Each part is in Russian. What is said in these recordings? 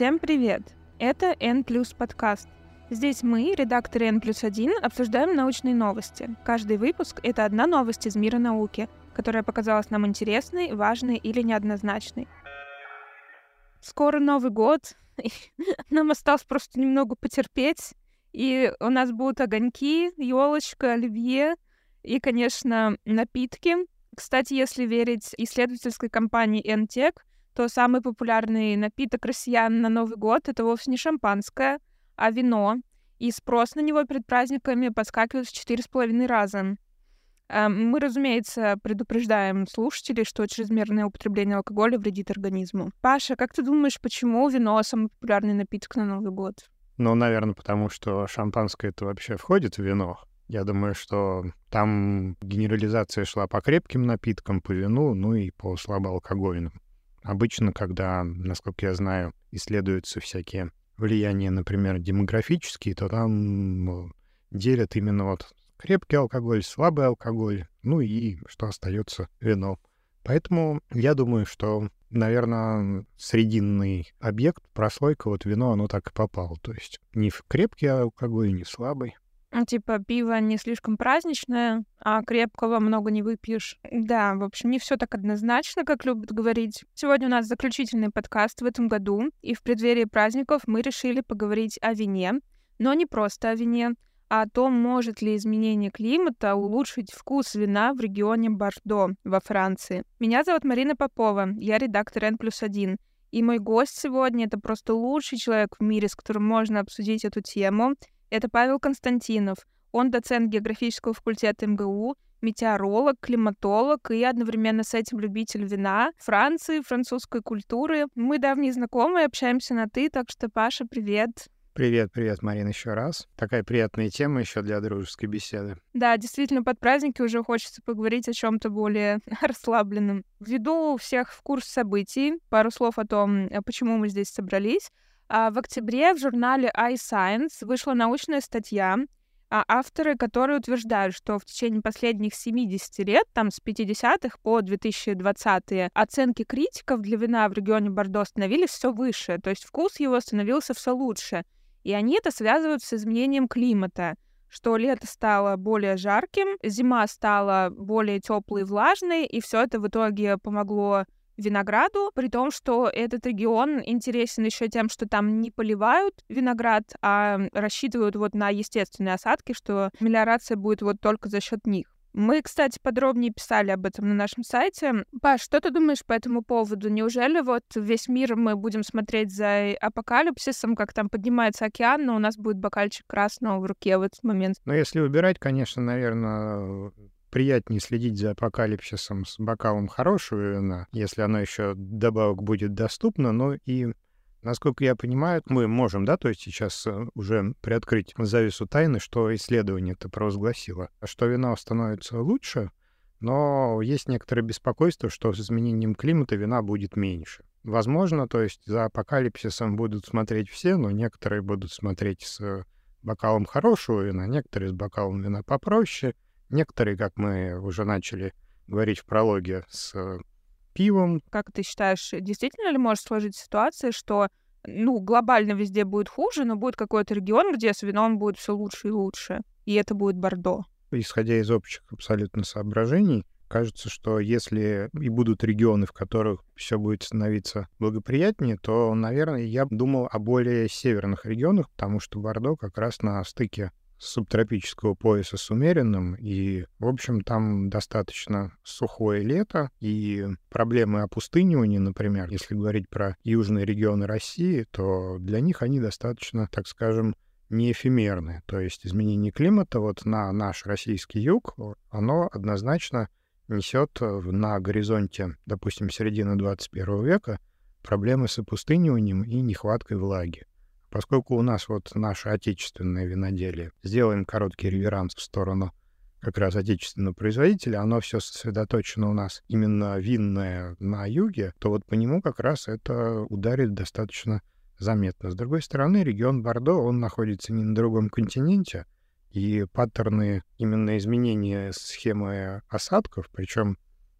Всем привет! Это N подкаст. Здесь мы, редакторы N плюс 1, обсуждаем научные новости. Каждый выпуск — это одна новость из мира науки, которая показалась нам интересной, важной или неоднозначной. Скоро Новый год, нам осталось просто немного потерпеть, и у нас будут огоньки, елочка, оливье и, конечно, напитки. Кстати, если верить исследовательской компании NTEC, то самый популярный напиток россиян на Новый год — это вовсе не шампанское, а вино. И спрос на него перед праздниками подскакивает в четыре с половиной раза. Эм, мы, разумеется, предупреждаем слушателей, что чрезмерное употребление алкоголя вредит организму. Паша, как ты думаешь, почему вино самый популярный напиток на Новый год? Ну, наверное, потому что шампанское это вообще входит в вино. Я думаю, что там генерализация шла по крепким напиткам, по вину, ну и по слабоалкогольным. Обычно, когда, насколько я знаю, исследуются всякие влияния, например, демографические, то там ну, делят именно вот крепкий алкоголь, слабый алкоголь, ну и что остается вино. Поэтому я думаю, что, наверное, срединный объект, прослойка, вот вино, оно так и попало. То есть не в крепкий алкоголь, не в слабый. Ну, типа, пиво не слишком праздничное, а крепкого много не выпьешь. Да, в общем, не все так однозначно, как любят говорить. Сегодня у нас заключительный подкаст в этом году, и в преддверии праздников мы решили поговорить о вине, но не просто о вине, а о том, может ли изменение климата улучшить вкус вина в регионе Бордо во Франции. Меня зовут Марина Попова, я редактор N. И мой гость сегодня — это просто лучший человек в мире, с которым можно обсудить эту тему — это Павел Константинов. Он доцент географического факультета МГУ, метеоролог, климатолог и одновременно с этим любитель вина, Франции, французской культуры. Мы давние знакомые, общаемся на «ты», так что, Паша, привет. Привет, привет, Марина, еще раз. Такая приятная тема еще для дружеской беседы. Да, действительно, под праздники уже хочется поговорить о чем-то более расслабленном. Введу всех в курс событий, пару слов о том, почему мы здесь собрались. А, в октябре в журнале iScience вышла научная статья, а, авторы которые утверждают, что в течение последних 70 лет, там с 50-х по 2020-е, оценки критиков для вина в регионе Бордо становились все выше, то есть вкус его становился все лучше. И они это связывают с изменением климата что лето стало более жарким, зима стала более теплой и влажной, и все это в итоге помогло винограду, при том, что этот регион интересен еще тем, что там не поливают виноград, а рассчитывают вот на естественные осадки, что мелиорация будет вот только за счет них. Мы, кстати, подробнее писали об этом на нашем сайте. Паш, что ты думаешь по этому поводу? Неужели вот весь мир мы будем смотреть за апокалипсисом, как там поднимается океан, но у нас будет бокальчик красного в руке в этот момент? Ну, если выбирать, конечно, наверное, приятнее следить за апокалипсисом с бокалом хорошего вина, если оно еще добавок будет доступно, но и Насколько я понимаю, мы можем, да, то есть сейчас э, уже приоткрыть завесу тайны, что исследование это провозгласило, что вино становится лучше, но есть некоторое беспокойство, что с изменением климата вина будет меньше. Возможно, то есть за апокалипсисом будут смотреть все, но некоторые будут смотреть с бокалом хорошего вина, некоторые с бокалом вина попроще — Некоторые, как мы уже начали говорить в прологе, с э, пивом. Как ты считаешь, действительно ли может сложиться ситуация, что ну, глобально везде будет хуже, но будет какой-то регион, где с вином будет все лучше и лучше, и это будет Бордо? Исходя из общих абсолютно соображений, кажется, что если и будут регионы, в которых все будет становиться благоприятнее, то, наверное, я думал о более северных регионах, потому что Бордо как раз на стыке субтропического пояса с умеренным, и, в общем, там достаточно сухое лето, и проблемы опустынивания, например, если говорить про южные регионы России, то для них они достаточно, так скажем, не эфемерны. То есть изменение климата вот на наш российский юг, оно однозначно несет на горизонте, допустим, середины 21 века проблемы с опустыниванием и нехваткой влаги. Поскольку у нас вот наше отечественное виноделие, сделаем короткий реверанс в сторону как раз отечественного производителя, оно все сосредоточено у нас именно винное на юге, то вот по нему как раз это ударит достаточно заметно. С другой стороны, регион Бордо, он находится не на другом континенте, и паттерны именно изменения схемы осадков, причем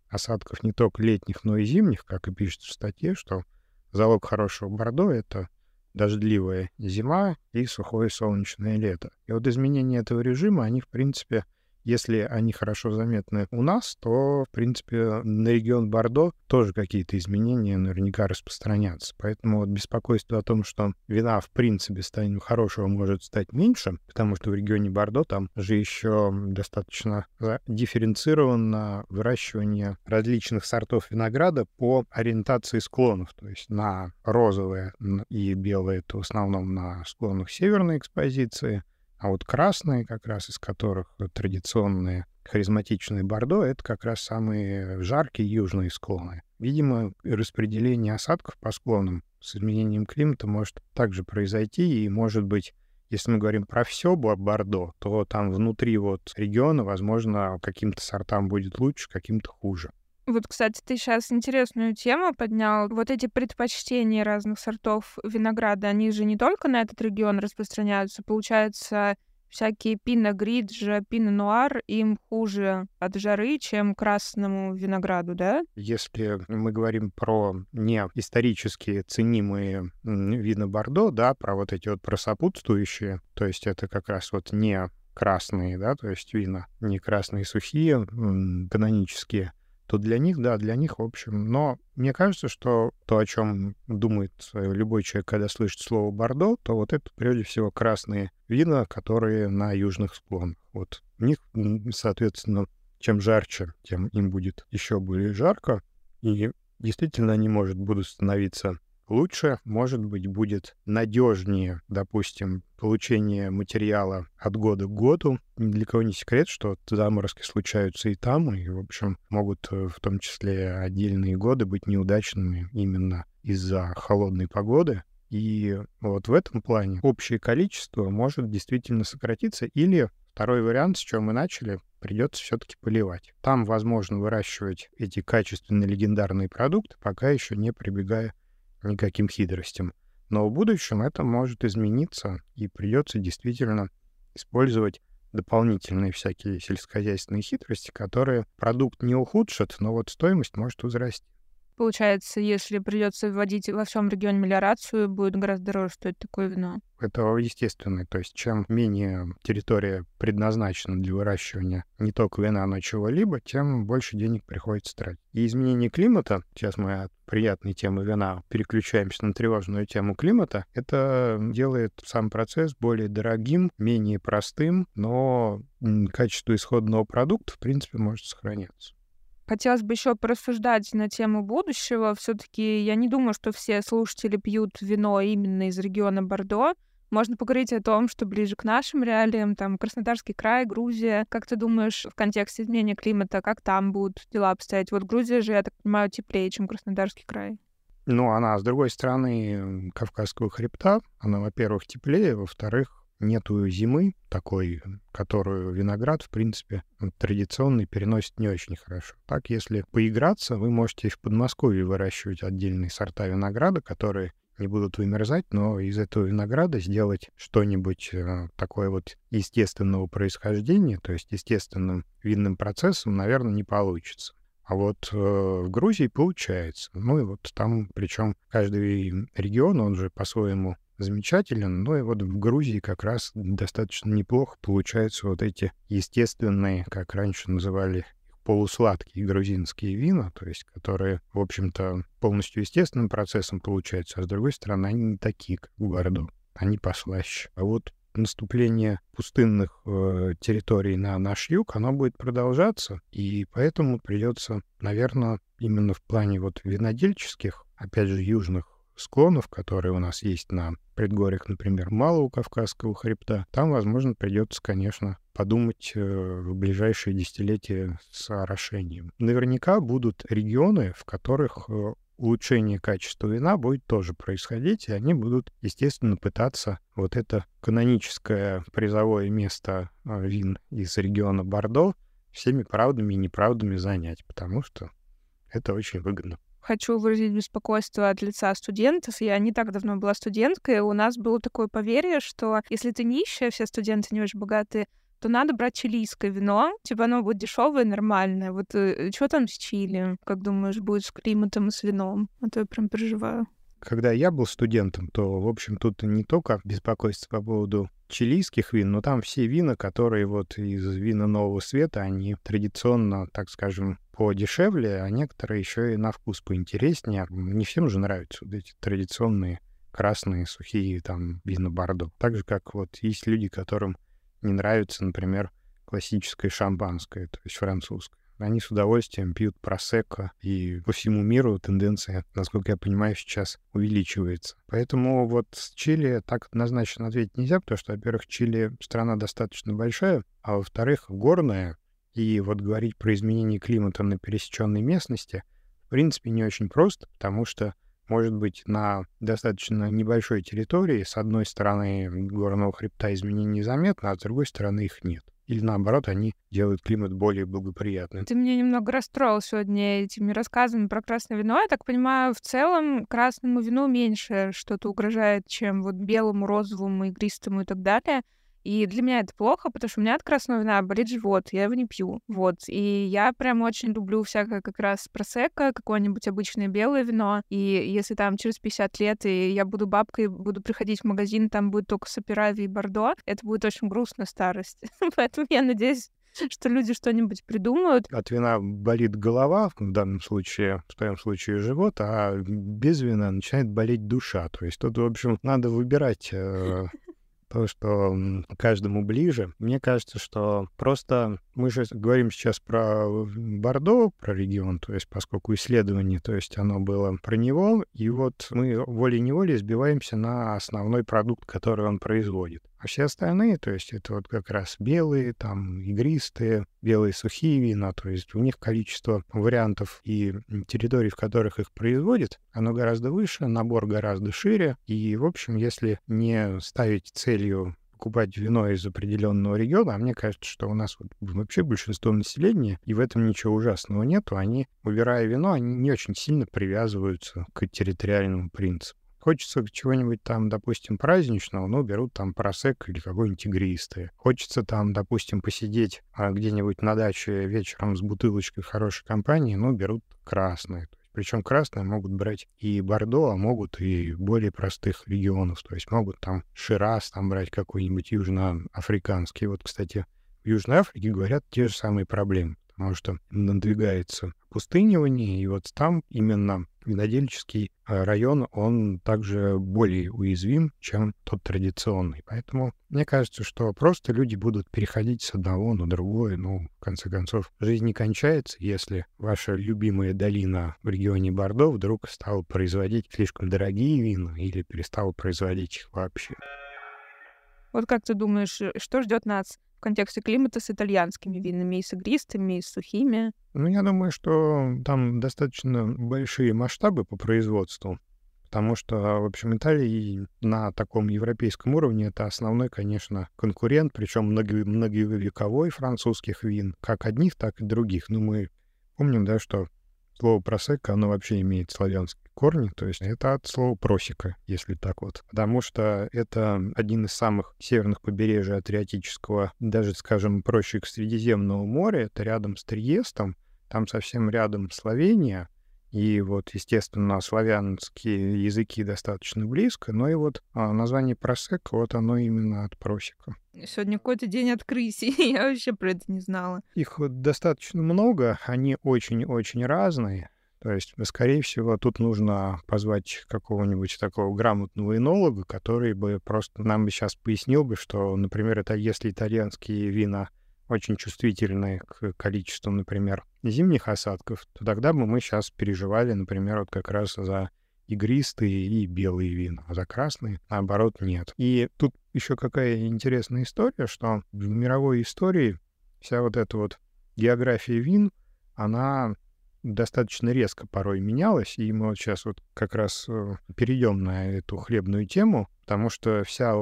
осадков не только летних, но и зимних, как и пишется в статье, что залог хорошего Бордо — это дождливая зима и сухое солнечное лето. И вот изменения этого режима, они, в принципе, если они хорошо заметны у нас, то, в принципе, на регион Бордо тоже какие-то изменения наверняка распространятся. Поэтому вот беспокойство о том, что вина, в принципе, станет хорошего, может стать меньше, потому что в регионе Бордо там же еще достаточно дифференцировано выращивание различных сортов винограда по ориентации склонов. То есть на розовые и белые это в основном на склонах северной экспозиции, а вот красные, как раз из которых традиционные харизматичные бордо, это как раз самые жаркие южные склоны. Видимо, распределение осадков по склонам с изменением климата может также произойти, и, может быть, если мы говорим про все Бордо, то там внутри вот региона, возможно, каким-то сортам будет лучше, каким-то хуже. Вот, кстати, ты сейчас интересную тему поднял. Вот эти предпочтения разных сортов винограда, они же не только на этот регион распространяются. Получается, всякие пино гриджа, пино нуар им хуже от жары, чем красному винограду, да? Если мы говорим про не исторически ценимые вина Бордо, да, про вот эти вот просопутствующие, то есть это как раз вот не красные, да, то есть вина, не красные сухие, канонические, то для них, да, для них, в общем. Но мне кажется, что то, о чем думает э, любой человек, когда слышит слово «бордо», то вот это, прежде всего, красные вина, которые на южных склонах. Вот у них, соответственно, чем жарче, тем им будет еще более жарко. И действительно они, может, будут становиться лучше, может быть, будет надежнее, допустим, получение материала от года к году. Ни для кого не секрет, что заморозки случаются и там, и, в общем, могут э, в том числе отдельные годы быть неудачными именно из-за холодной погоды. И вот в этом плане общее количество может действительно сократиться или Второй вариант, с чем мы начали, придется все-таки поливать. Там возможно выращивать эти качественные легендарные продукты, пока еще не прибегая никаким хитростям. Но в будущем это может измениться, и придется действительно использовать дополнительные всякие сельскохозяйственные хитрости, которые продукт не ухудшат, но вот стоимость может возрасти. Получается, если придется вводить во всем регионе мелиорацию, будет гораздо дороже стоить такое вино. Это естественно. То есть чем менее территория предназначена для выращивания не только вина, но чего-либо, тем больше денег приходится тратить. И изменение климата, сейчас мы от приятной темы вина переключаемся на тревожную тему климата, это делает сам процесс более дорогим, менее простым, но качество исходного продукта, в принципе, может сохраняться. Хотелось бы еще порассуждать на тему будущего. Все-таки я не думаю, что все слушатели пьют вино именно из региона Бордо. Можно поговорить о том, что ближе к нашим реалиям, там, Краснодарский край, Грузия. Как ты думаешь, в контексте изменения климата, как там будут дела обстоять? Вот Грузия же, я так понимаю, теплее, чем Краснодарский край. Ну, она, с другой стороны, Кавказского хребта, она, во-первых, теплее, во-вторых, нету зимы такой, которую виноград, в принципе, традиционный переносит не очень хорошо. Так, если поиграться, вы можете в Подмосковье выращивать отдельные сорта винограда, которые не будут вымерзать, но из этого винограда сделать что-нибудь э, такое вот естественного происхождения, то есть естественным винным процессом, наверное, не получится. А вот э, в Грузии получается. Ну и вот там, причем каждый регион, он же по-своему замечателен, но и вот в Грузии как раз достаточно неплохо получаются вот эти естественные, как раньше называли полусладкие грузинские вина, то есть которые, в общем-то, полностью естественным процессом получаются, а с другой стороны, они не такие, как в Бордо, они послаще. А вот наступление пустынных э, территорий на наш юг, оно будет продолжаться, и поэтому придется, наверное, именно в плане вот винодельческих, опять же, южных склонов, которые у нас есть на предгорьях, например, Малого Кавказского хребта, там, возможно, придется, конечно, подумать э, в ближайшие десятилетия с орошением. Наверняка будут регионы, в которых э, улучшение качества вина будет тоже происходить, и они будут, естественно, пытаться вот это каноническое призовое место э, вин из региона Бордо всеми правдами и неправдами занять, потому что это очень выгодно хочу выразить беспокойство от лица студентов. Я не так давно была студенткой, у нас было такое поверье, что если ты нищая, все студенты не очень богатые, то надо брать чилийское вино, типа оно будет дешевое, нормальное. Вот э, что там с Чили? Как думаешь, будет с климатом и с вином? А то я прям переживаю. когда я был студентом, то, в общем, тут не только беспокойство по поводу чилийских вин, но там все вина, которые вот из вина Нового Света, они традиционно, так скажем, подешевле, а некоторые еще и на вкус поинтереснее. Не всем же нравятся вот эти традиционные красные, сухие там вина Бордо. Так же, как вот есть люди, которым не нравится, например, классическое шампанское, то есть французское. Они с удовольствием пьют просекко, и по всему миру тенденция, насколько я понимаю, сейчас увеличивается. Поэтому вот с Чили так однозначно ответить нельзя, потому что, во-первых, Чили страна достаточно большая, а во-вторых, горная, и вот говорить про изменение климата на пересеченной местности, в принципе, не очень просто, потому что может быть на достаточно небольшой территории, с одной стороны горного хребта изменений незаметно, а с другой стороны их нет или наоборот, они делают климат более благоприятным. Ты меня немного расстроил сегодня этими рассказами про красное вино. Я так понимаю, в целом красному вину меньше что-то угрожает, чем вот белому, розовому, игристому и так далее. И для меня это плохо, потому что у меня от красного вина болит живот, я его не пью. Вот. И я прям очень люблю всякое как раз просека, какое-нибудь обычное белое вино. И если там через 50 лет и я буду бабкой, буду приходить в магазин, там будет только Саперави и Бордо, это будет очень грустная старость. Поэтому я надеюсь, что люди что-нибудь придумают. От вина болит голова, в данном случае, в твоем случае живот, а без вина начинает болеть душа. То есть тут, в общем, надо выбирать э, то, что каждому ближе. Мне кажется, что просто мы же говорим сейчас про Бордо, про регион, то есть поскольку исследование, то есть оно было про него, и вот мы волей-неволей сбиваемся на основной продукт, который он производит. А все остальные, то есть это вот как раз белые, там, игристые, белые сухие вина, то есть у них количество вариантов и территорий, в которых их производят, оно гораздо выше, набор гораздо шире. И, в общем, если не ставить целью покупать вино из определенного региона, а мне кажется, что у нас вот вообще большинство населения, и в этом ничего ужасного нету, они, выбирая вино, они не очень сильно привязываются к территориальному принципу. Хочется чего-нибудь там, допустим, праздничного, ну, берут там просек или какой-нибудь игристый. Хочется там, допустим, посидеть а, где-нибудь на даче вечером с бутылочкой хорошей компании, ну, берут красные. Причем красные могут брать и Бордо, а могут и более простых регионов. То есть могут там Шираз там брать какой-нибудь южноафриканский. Вот, кстати, в Южной Африке говорят те же самые проблемы, потому что надвигается пустынивание, и вот там именно винодельческий э, район, он также более уязвим, чем тот традиционный. Поэтому мне кажется, что просто люди будут переходить с одного на другое. Ну, в конце концов, жизнь не кончается, если ваша любимая долина в регионе Бордо вдруг стала производить слишком дорогие вина или перестала производить их вообще. Вот как ты думаешь, э, что ждет нас в контексте климата с итальянскими винами, и с игристыми, и с сухими? Ну, я думаю, что там достаточно большие масштабы по производству, потому что, в общем, Италия на таком европейском уровне это основной, конечно, конкурент, причем много, многовековой французских вин, как одних, так и других. Ну, мы помним, да, что слово просека, оно вообще имеет славянский корни, то есть это от слова просека, если так вот. Потому что это один из самых северных побережий Адриатического, даже, скажем, проще к Средиземного моря, это рядом с Триестом, там совсем рядом Словения, и вот, естественно, славянские языки достаточно близко, но и вот а, название просек, вот оно именно от просека. Сегодня какой-то день открытий, я вообще про это не знала. Их вот достаточно много, они очень-очень разные. То есть, скорее всего, тут нужно позвать какого-нибудь такого грамотного энолога, который бы просто нам бы сейчас пояснил бы, что, например, это если итальянские вина очень чувствительны к количеству, например, зимних осадков, то тогда бы мы сейчас переживали, например, вот как раз за игристые и белые вина, а за красные, наоборот, нет. И тут еще какая интересная история, что в мировой истории вся вот эта вот география вин, она достаточно резко порой менялось, и мы вот сейчас вот как раз э, перейдем на эту хлебную тему, потому что вся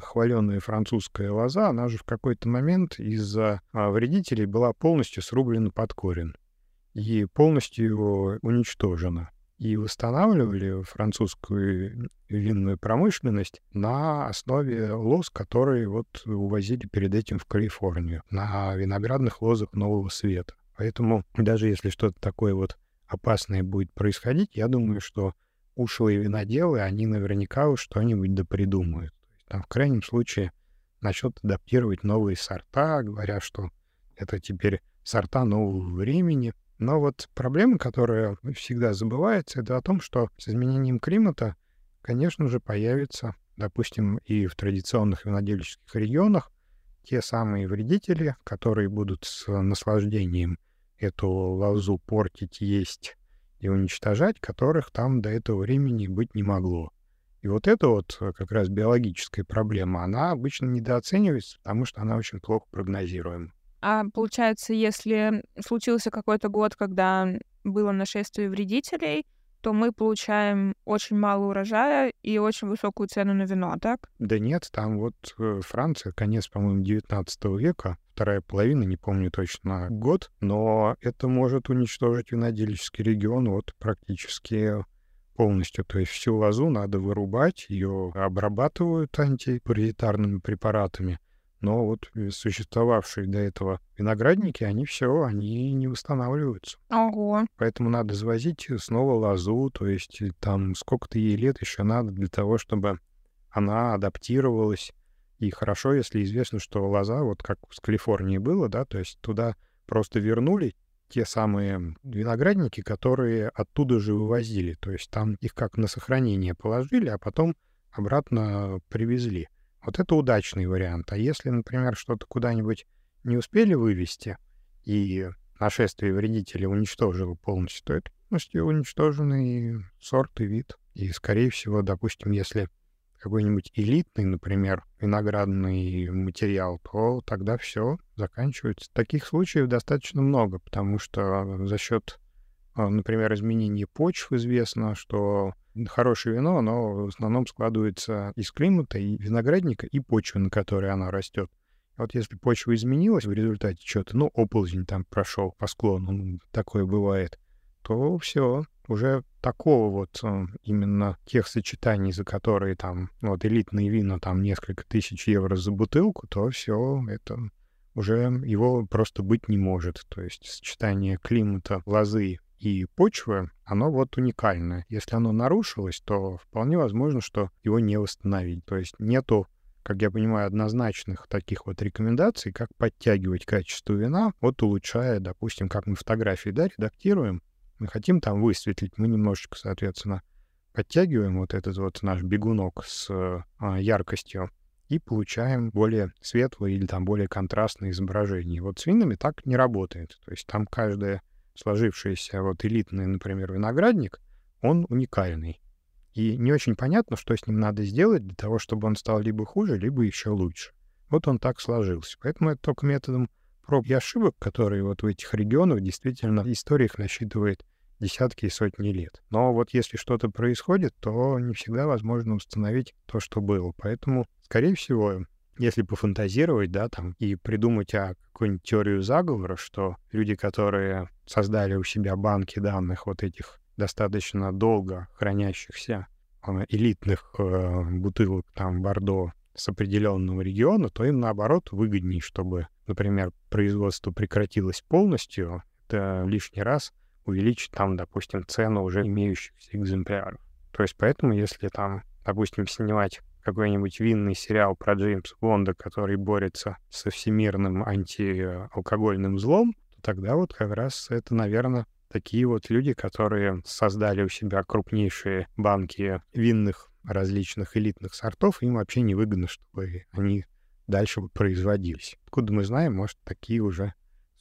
хваленая французская лоза, она же в какой-то момент из-за а, вредителей была полностью срублена под корень и полностью уничтожена. И восстанавливали французскую винную промышленность на основе лоз, которые вот увозили перед этим в Калифорнию, на виноградных лозах Нового Света. Поэтому даже если что-то такое вот опасное будет происходить, я думаю, что ушлые виноделы, они наверняка уж что-нибудь допридумают. Там, в крайнем случае, начнут адаптировать новые сорта, говоря, что это теперь сорта нового времени. Но вот проблема, которая всегда забывается, это о том, что с изменением климата, конечно же, появится, допустим, и в традиционных винодельческих регионах те самые вредители, которые будут с наслаждением эту лозу портить, есть и уничтожать, которых там до этого времени быть не могло. И вот эта вот э, как раз биологическая проблема, она обычно недооценивается, потому что она очень плохо прогнозируема. А получается, если случился какой-то год, когда было нашествие вредителей, то мы получаем очень мало урожая и очень высокую цену на вино, так? Да нет, там вот э, Франция, конец, по-моему, 19 века, вторая половина, не помню точно год, но это может уничтожить винодельческий регион вот практически полностью. То есть всю лозу надо вырубать, ее обрабатывают антипаразитарными препаратами. Но вот существовавшие до этого виноградники, они все, они не восстанавливаются. Ого. Поэтому надо завозить снова лозу, то есть э, там сколько-то ей лет еще надо для того, чтобы она адаптировалась. И хорошо, если известно, что лоза, вот как в Калифорнии было, да, то есть туда просто вернули те самые виноградники, которые оттуда же вывозили. То есть там их как на сохранение положили, а потом обратно привезли. Вот это удачный вариант. А если, например, что-то куда-нибудь не успели вывести, и нашествие вредителей уничтожило полностью, то это полностью уничтоженный сорт и вид. И, скорее всего, допустим, если какой-нибудь элитный, например, виноградный материал, то тогда все заканчивается. Таких случаев достаточно много, потому что за счет, а, например, изменения почв известно, что хорошее вино, оно в основном складывается из климата, и виноградника, и почвы, на которой оно растет. Вот если почва изменилась в результате чего-то, ну, оползень там прошел по склону, ну, такое бывает, то все, уже такого вот э, именно тех сочетаний, за которые там вот элитные вина там несколько тысяч евро за бутылку, то все это уже его просто быть не может. То есть сочетание климата, лозы и почвы, оно вот уникальное. Если оно нарушилось, то вполне возможно, что его не восстановить. То есть нету как я понимаю, однозначных таких вот рекомендаций, как подтягивать качество вина, вот улучшая, допустим, как мы фотографии, да, редактируем, мы хотим там высветлить, мы немножечко, соответственно, подтягиваем вот этот вот наш бегунок с а, яркостью и получаем более светлое или там более контрастное изображение. Вот с винами так не работает. То есть там каждое сложившийся вот элитный, например, виноградник, он уникальный. И не очень понятно, что с ним надо сделать для того, чтобы он стал либо хуже, либо еще лучше. Вот он так сложился. Поэтому это только методом проб и ошибок, которые вот в этих регионах действительно история их насчитывает десятки и сотни лет. Но вот если что-то происходит, то не всегда возможно установить то, что было. Поэтому, скорее всего, если пофантазировать, да, там, и придумать о какую-нибудь теорию заговора, что люди, которые создали у себя банки данных вот этих достаточно долго хранящихся э, элитных э, бутылок там Бордо с определенного региона, то им наоборот выгоднее, чтобы, например, производство прекратилось полностью, это лишний раз увеличить там, допустим, цену уже имеющихся экземпляров. То есть поэтому, если там, допустим, снимать какой-нибудь винный сериал про Джеймса Бонда, который борется со всемирным антиалкогольным злом, тогда вот как раз это, наверное, такие вот люди, которые создали у себя крупнейшие банки винных различных элитных сортов, им вообще не выгодно, чтобы они дальше производились. Откуда мы знаем, может, такие уже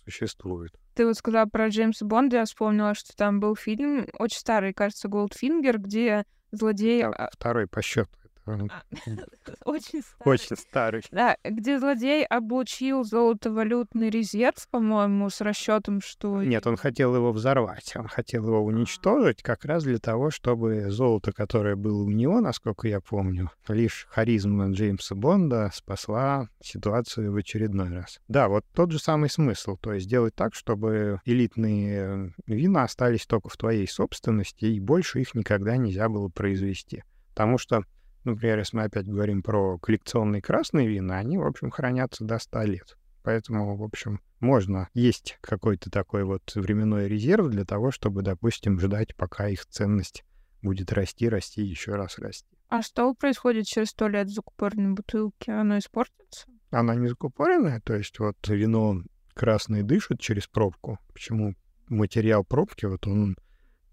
существуют. Ты вот сказала про Джеймса Бонда, я вспомнила, что там был фильм, очень старый, кажется, Голдфингер, где злодей... А, второй по счету. А, очень старый. Очень старый. Да, где злодей облучил золотовалютный резерв, по-моему, с расчетом, что... Нет, он хотел его взорвать, он хотел его уничтожить как раз для того, чтобы золото, которое было у него, насколько я помню, лишь харизма Джеймса Бонда спасла ситуацию в очередной раз. Да, вот тот же самый смысл, то есть сделать так, чтобы элитные вина остались только в твоей собственности, и больше их никогда нельзя было произвести. Потому что Например, если мы опять говорим про коллекционные красные вина, они, в общем, хранятся до 100 лет. Поэтому, в общем, можно есть какой-то такой вот временной резерв для того, чтобы, допустим, ждать, пока их ценность будет расти, расти, еще раз расти. А что происходит через сто лет в закупоренной бутылке? Оно испортится? Она не закупоренная, то есть вот вино красное дышит через пробку. Почему материал пробки, вот он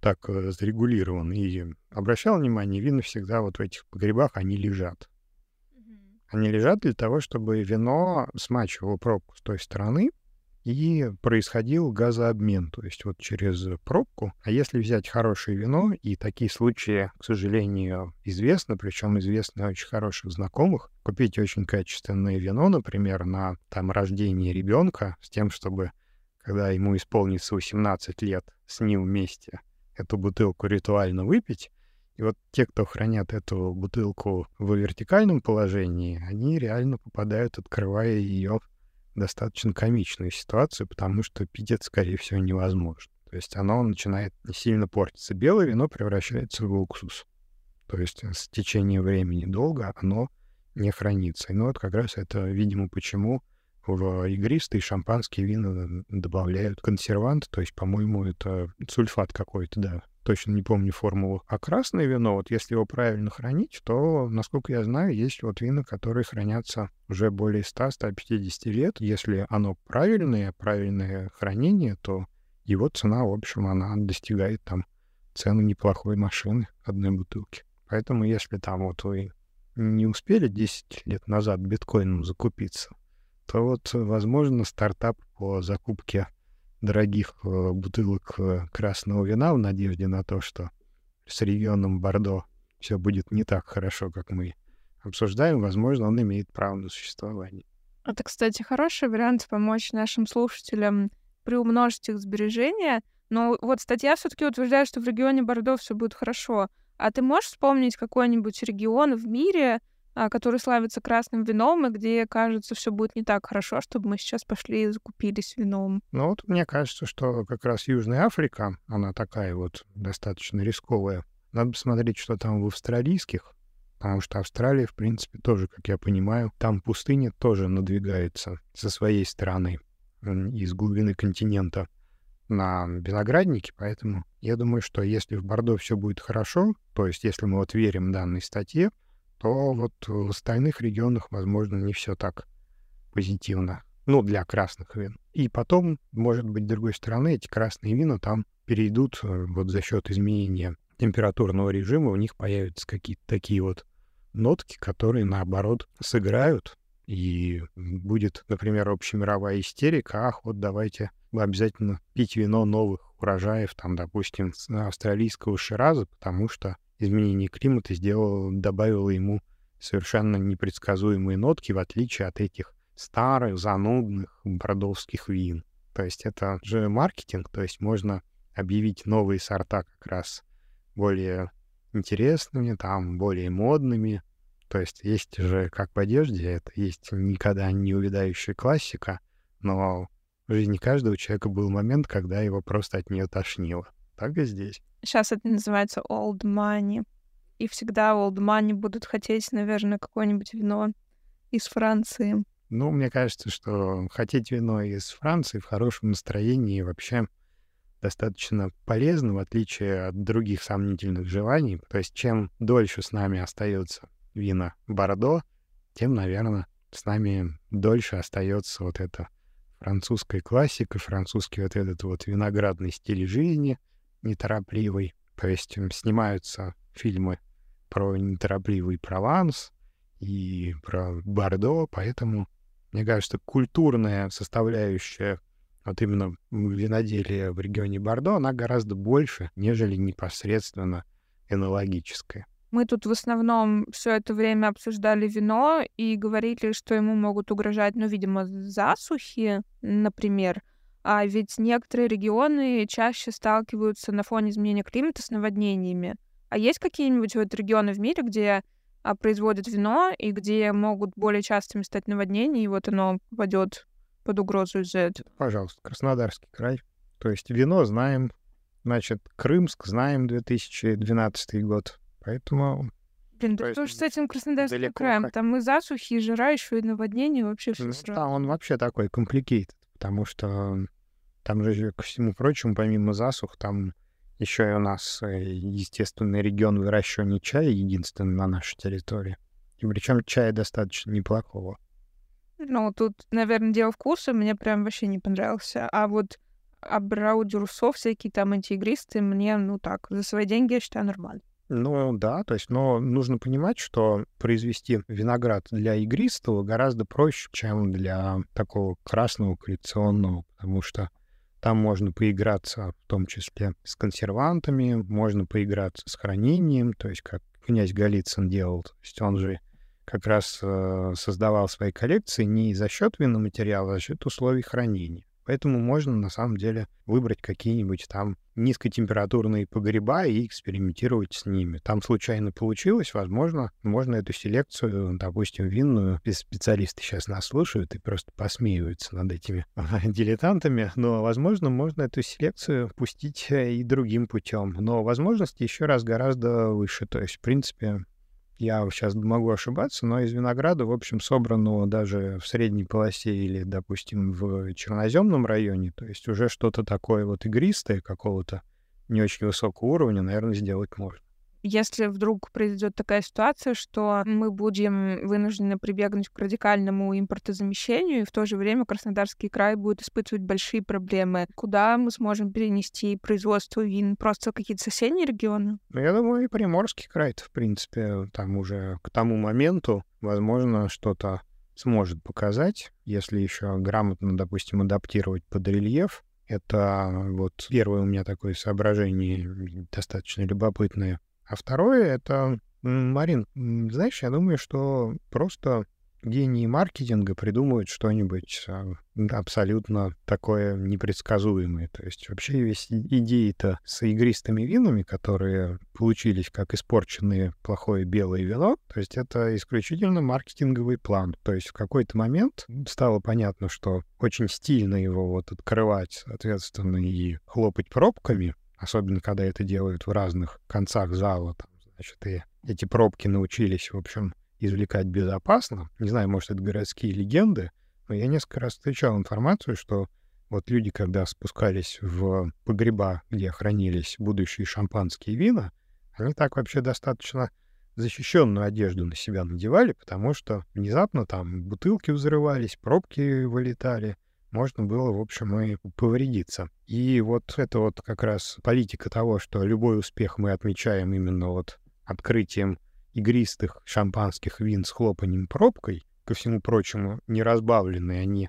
так э, зарегулирован. И обращал внимание, вина всегда вот в этих погребах, они лежат. Они лежат для того, чтобы вино смачивало пробку с той стороны, и происходил газообмен, то есть вот через пробку. А если взять хорошее вино, и такие случаи, к сожалению, известны, причем известны очень хороших знакомых, купить очень качественное вино, например, на там рождение ребенка, с тем, чтобы когда ему исполнится 18 лет, с ним вместе эту бутылку ритуально выпить, и вот те, кто хранят эту бутылку в вертикальном положении, они реально попадают, открывая ее достаточно комичную ситуацию, потому что пить это, скорее всего, невозможно. То есть оно начинает сильно портиться. Белое вино превращается в уксус. То есть с течением времени долго оно не хранится. И ну вот как раз это, видимо, почему в игристые шампанские вина добавляют консервант, то есть, по-моему, это сульфат какой-то, да, точно не помню формулу. А красное вино, вот если его правильно хранить, то, насколько я знаю, есть вот вина, которые хранятся уже более 100-150 лет. Если оно правильное, правильное хранение, то его цена, в общем, она достигает там цены неплохой машины одной бутылки. Поэтому если там вот вы не успели 10 лет назад биткоином закупиться, то вот, возможно, стартап по закупке дорогих э, бутылок э, красного вина в надежде на то, что с регионом Бордо все будет не так хорошо, как мы обсуждаем, возможно, он имеет право на существование. Это, кстати, хороший вариант помочь нашим слушателям приумножить их сбережения. Но вот статья все-таки утверждает, что в регионе Бордо все будет хорошо. А ты можешь вспомнить какой-нибудь регион в мире, который славится красным вином, и где, кажется, все будет не так хорошо, чтобы мы сейчас пошли и закупились вином. Ну вот мне кажется, что как раз Южная Африка, она такая вот достаточно рисковая. Надо посмотреть, что там в австралийских, потому что Австралия, в принципе, тоже, как я понимаю, там пустыня тоже надвигается со своей стороны из глубины континента на виноградники, поэтому я думаю, что если в Бордо все будет хорошо, то есть если мы вот верим данной статье, то вот в остальных регионах, возможно, не все так позитивно. Ну, для красных вин. И потом, может быть, с другой стороны, эти красные вина там перейдут э, вот за счет изменения температурного режима, у них появятся какие-то такие вот нотки, которые, наоборот, сыграют, и будет, например, общемировая истерика, ах, вот давайте обязательно пить вино новых урожаев, там, допустим, австралийского шираза, потому что изменение климата сделало, добавило ему совершенно непредсказуемые нотки, в отличие от этих старых, занудных бордовских вин. То есть это же маркетинг, то есть можно объявить новые сорта как раз более интересными, там, более модными. То есть есть же, как в одежде, это есть никогда не увядающая классика, но в жизни каждого человека был момент, когда его просто от нее тошнило. Так и здесь. Сейчас это называется old money. И всегда old money будут хотеть, наверное, какое-нибудь вино из Франции. Ну, мне кажется, что хотеть вино из Франции в хорошем настроении вообще достаточно полезно, в отличие от других сомнительных желаний. То есть чем дольше с нами остается вина Бордо, тем, наверное, с нами дольше остается вот эта французская классика, французский вот этот вот виноградный стиль жизни — неторопливый. То есть снимаются фильмы про неторопливый Прованс и про Бордо, поэтому, мне кажется, культурная составляющая вот именно виноделия в регионе Бордо, она гораздо больше, нежели непосредственно энологическая. Мы тут в основном все это время обсуждали вино и говорили, что ему могут угрожать, ну, видимо, засухи, например. А ведь некоторые регионы чаще сталкиваются на фоне изменения климата с наводнениями. А есть какие-нибудь вот регионы в мире, где а, производят вино и где могут более частыми стать наводнения, и вот оно попадет под угрозу из-за этого? Пожалуйста, Краснодарский край. То есть вино знаем, значит, Крымск знаем 2012 год. Поэтому Блин, да что ж с этим Краснодарским краем? Там и засухи, и жара, еще и наводнение, вообще все ну, Да, он вообще такой complicated, потому что там же, ко всему прочему, помимо засух, там Еще и у нас э, естественный регион выращивания чая единственный на нашей территории. И причем чая достаточно неплохого. Ну, тут, наверное, дело вкуса. Мне прям вообще не понравился. А вот абраудюрсов всякие там антиигристые мне, ну так, за свои деньги я считаю нормально. Ну да, то есть, но нужно понимать, что произвести виноград для игристого гораздо проще, чем для такого красного коллекционного, потому что там можно поиграться в том числе с консервантами, можно поиграться с хранением, то есть как князь Голицын делал. То есть он же как раз э, создавал свои коллекции не за счет виноматериала, а за счет условий хранения. Поэтому можно на самом деле выбрать какие-нибудь там низкотемпературные погреба и экспериментировать с ними. Там случайно получилось, возможно, можно эту селекцию, допустим, винную, специалисты сейчас нас слушают и просто посмеиваются над этими дилетантами, но, возможно, можно эту селекцию пустить э, и другим путем. Но возможности еще раз гораздо выше. То есть, в принципе, я сейчас могу ошибаться, но из винограда, в общем, собранного даже в средней полосе или, допустим, в черноземном районе, то есть уже что-то такое вот игристое какого-то не очень высокого уровня, наверное, сделать можно если вдруг произойдет такая ситуация, что мы будем вынуждены прибегнуть к радикальному импортозамещению, и в то же время Краснодарский край будет испытывать большие проблемы, куда мы сможем перенести производство вин? Просто какие-то соседние регионы? Ну, я думаю, и Приморский край в принципе, там уже к тому моменту, возможно, что-то сможет показать, если еще грамотно, допустим, адаптировать под рельеф. Это вот первое у меня такое соображение достаточно любопытное. А второе — это, Марин, знаешь, я думаю, что просто гении маркетинга придумывают что-нибудь а, абсолютно такое непредсказуемое. То есть вообще весь идея-то с игристыми винами, которые получились как испорченное плохое белое вино, то есть это исключительно маркетинговый план. То есть в какой-то момент стало понятно, что очень стильно его вот открывать, соответственно, и хлопать пробками, особенно когда это делают в разных концах зала, там, значит, и эти пробки научились, в общем, извлекать безопасно. Не знаю, может, это городские легенды, но я несколько раз встречал информацию, что вот люди, когда спускались в погреба, где хранились будущие шампанские вина, они так вообще достаточно защищенную одежду на себя надевали, потому что внезапно там бутылки взрывались, пробки вылетали, можно было, в общем, и повредиться. И вот это вот как раз политика того, что любой успех мы отмечаем именно вот открытием игристых шампанских вин с хлопанием пробкой, ко всему прочему, не разбавленные, они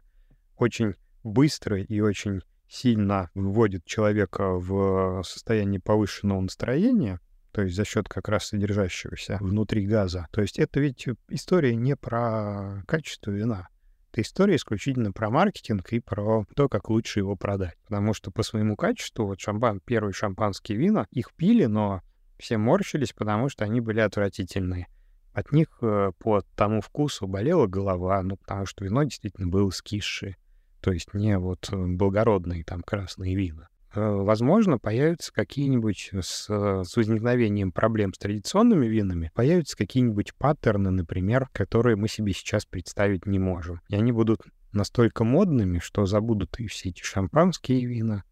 очень быстро и очень сильно вводят человека в состояние повышенного настроения, то есть за счет как раз содержащегося внутри газа. То есть это ведь история не про качество вина, это история исключительно про маркетинг и про то, как лучше его продать. Потому что по своему качеству, вот шампан, первые шампанские вина, их пили, но все морщились, потому что они были отвратительные. От них э, по тому вкусу болела голова, ну, потому что вино действительно было скисшее. То есть не вот э, благородные там красные вина. Э, возможно, появятся какие-нибудь с, с возникновением проблем с традиционными винами, появятся какие-нибудь паттерны, например, которые мы себе сейчас представить не можем. И они будут настолько модными, что забудут и все эти шампанские вина,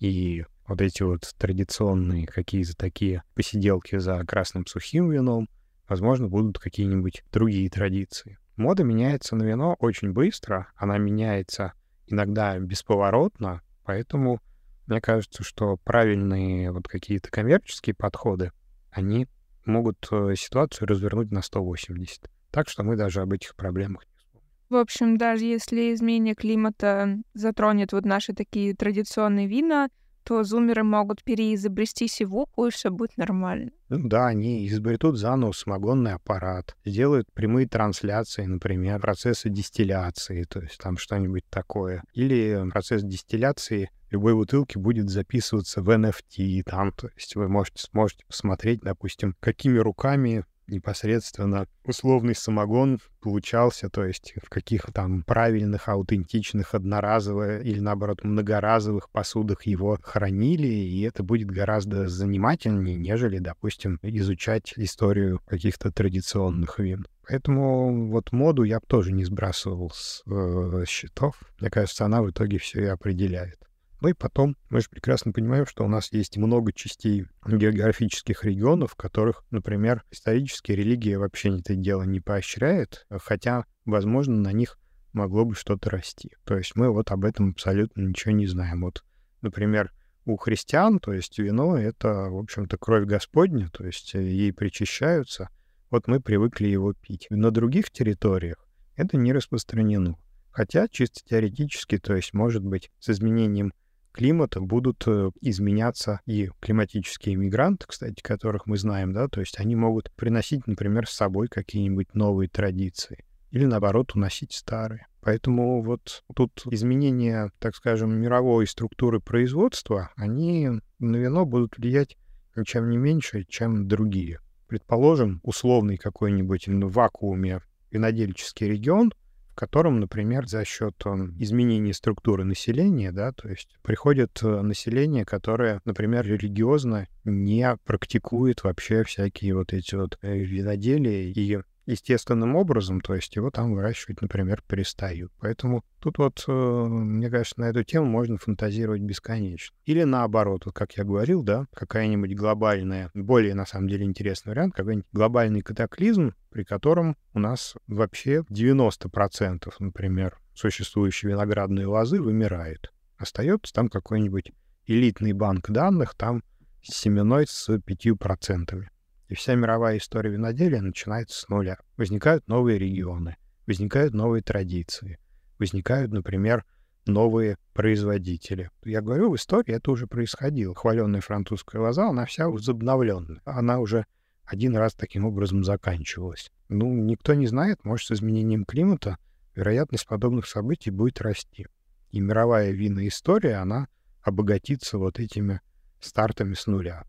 и вот эти вот традиционные какие-то такие посиделки за красным сухим вином, возможно, будут какие-нибудь другие традиции. Мода меняется на вино очень быстро, она меняется иногда бесповоротно, поэтому мне кажется, что правильные вот какие-то коммерческие подходы, они могут э, ситуацию развернуть на 180. Так что мы даже об этих проблемах не вспомним. В общем, даже если изменение климата затронет вот наши такие традиционные вина, то зумеры могут переизобрести сивуху, и все будет нормально. Ну да, они изобретут заново самогонный аппарат, сделают прямые трансляции, например, процесса дистилляции, то есть там что-нибудь такое. Или процесс дистилляции любой бутылки будет записываться в NFT, там, то есть вы можете, сможете посмотреть, допустим, какими руками непосредственно условный самогон получался, то есть в каких там правильных, аутентичных, одноразовых или, наоборот, многоразовых посудах его хранили, и это будет гораздо занимательнее, нежели, допустим, изучать историю каких-то традиционных вин. Поэтому вот моду я бы тоже не сбрасывал с э, счетов. Мне кажется, она в итоге все и определяет. Ну и потом, мы же прекрасно понимаем, что у нас есть много частей географических регионов, в которых, например, исторически религия вообще это дело не поощряет, хотя, возможно, на них могло бы что-то расти. То есть мы вот об этом абсолютно ничего не знаем. Вот, например, у христиан, то есть вино — это, в общем-то, кровь Господня, то есть э, ей причащаются. Вот мы привыкли его пить. На других территориях это не распространено. Хотя чисто теоретически, то есть, может быть, с изменением климата будут э, изменяться и климатические мигранты, кстати, которых мы знаем, да, то есть они могут приносить, например, с собой какие-нибудь новые традиции или, наоборот, уносить старые. Поэтому вот тут изменения, так скажем, мировой структуры производства, они на вино будут влиять ничем не меньше, чем другие. Предположим, условный какой-нибудь в вакууме винодельческий регион, котором, например, за счет изменения структуры населения, да, то есть приходит э, население, которое, например, религиозно не практикует вообще всякие вот эти вот э, виноделия и естественным образом, то есть его там выращивать, например, перестают. Поэтому тут вот, э, мне кажется, на эту тему можно фантазировать бесконечно. Или наоборот, вот как я говорил, да, какая-нибудь глобальная, более, на самом деле, интересный вариант, какой-нибудь глобальный катаклизм, при котором у нас вообще 90%, например, существующей виноградной лозы вымирает. Остается там какой-нибудь элитный банк данных, там семеной с 5%. И вся мировая история виноделия начинается с нуля. Возникают новые регионы, возникают новые традиции, возникают, например, новые производители. Я говорю, в истории это уже происходило. Хваленная французская лоза, она вся возобновленная. Она уже один раз таким образом заканчивалась. Ну, никто не знает, может, с изменением климата вероятность подобных событий будет расти. И мировая винная история, она обогатится вот этими стартами с нуля.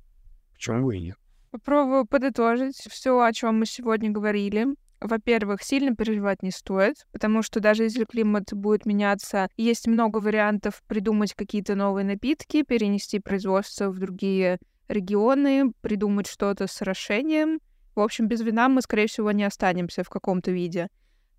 Почему бы и нет? Попробую подытожить все, о чем мы сегодня говорили. Во-первых, сильно переживать не стоит, потому что даже если климат будет меняться, есть много вариантов придумать какие-то новые напитки, перенести производство в другие регионы, придумать что-то с расшением. В общем, без вина мы, скорее всего, не останемся в каком-то виде.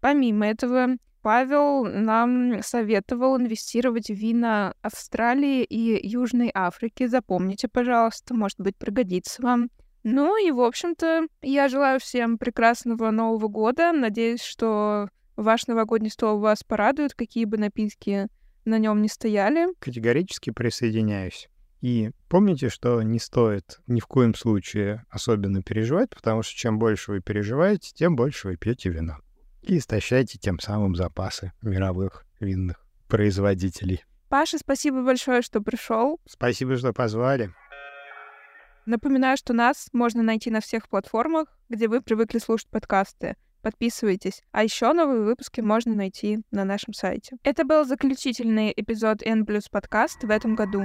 Помимо этого, Павел нам советовал инвестировать в вина Австралии и Южной Африки. Запомните, пожалуйста, может быть, пригодится вам. Ну и, в общем-то, я желаю всем прекрасного Нового года. Надеюсь, что ваш новогодний стол вас порадует, какие бы напитки на нем не стояли. Категорически присоединяюсь. И помните, что не стоит ни в коем случае особенно переживать, потому что чем больше вы переживаете, тем больше вы пьете вина. И истощаете тем самым запасы мировых винных производителей. Паша, спасибо большое, что пришел. Спасибо, что позвали. Напоминаю, что нас можно найти на всех платформах, где вы привыкли слушать подкасты. Подписывайтесь. А еще новые выпуски можно найти на нашем сайте. Это был заключительный эпизод N подкаст в этом году.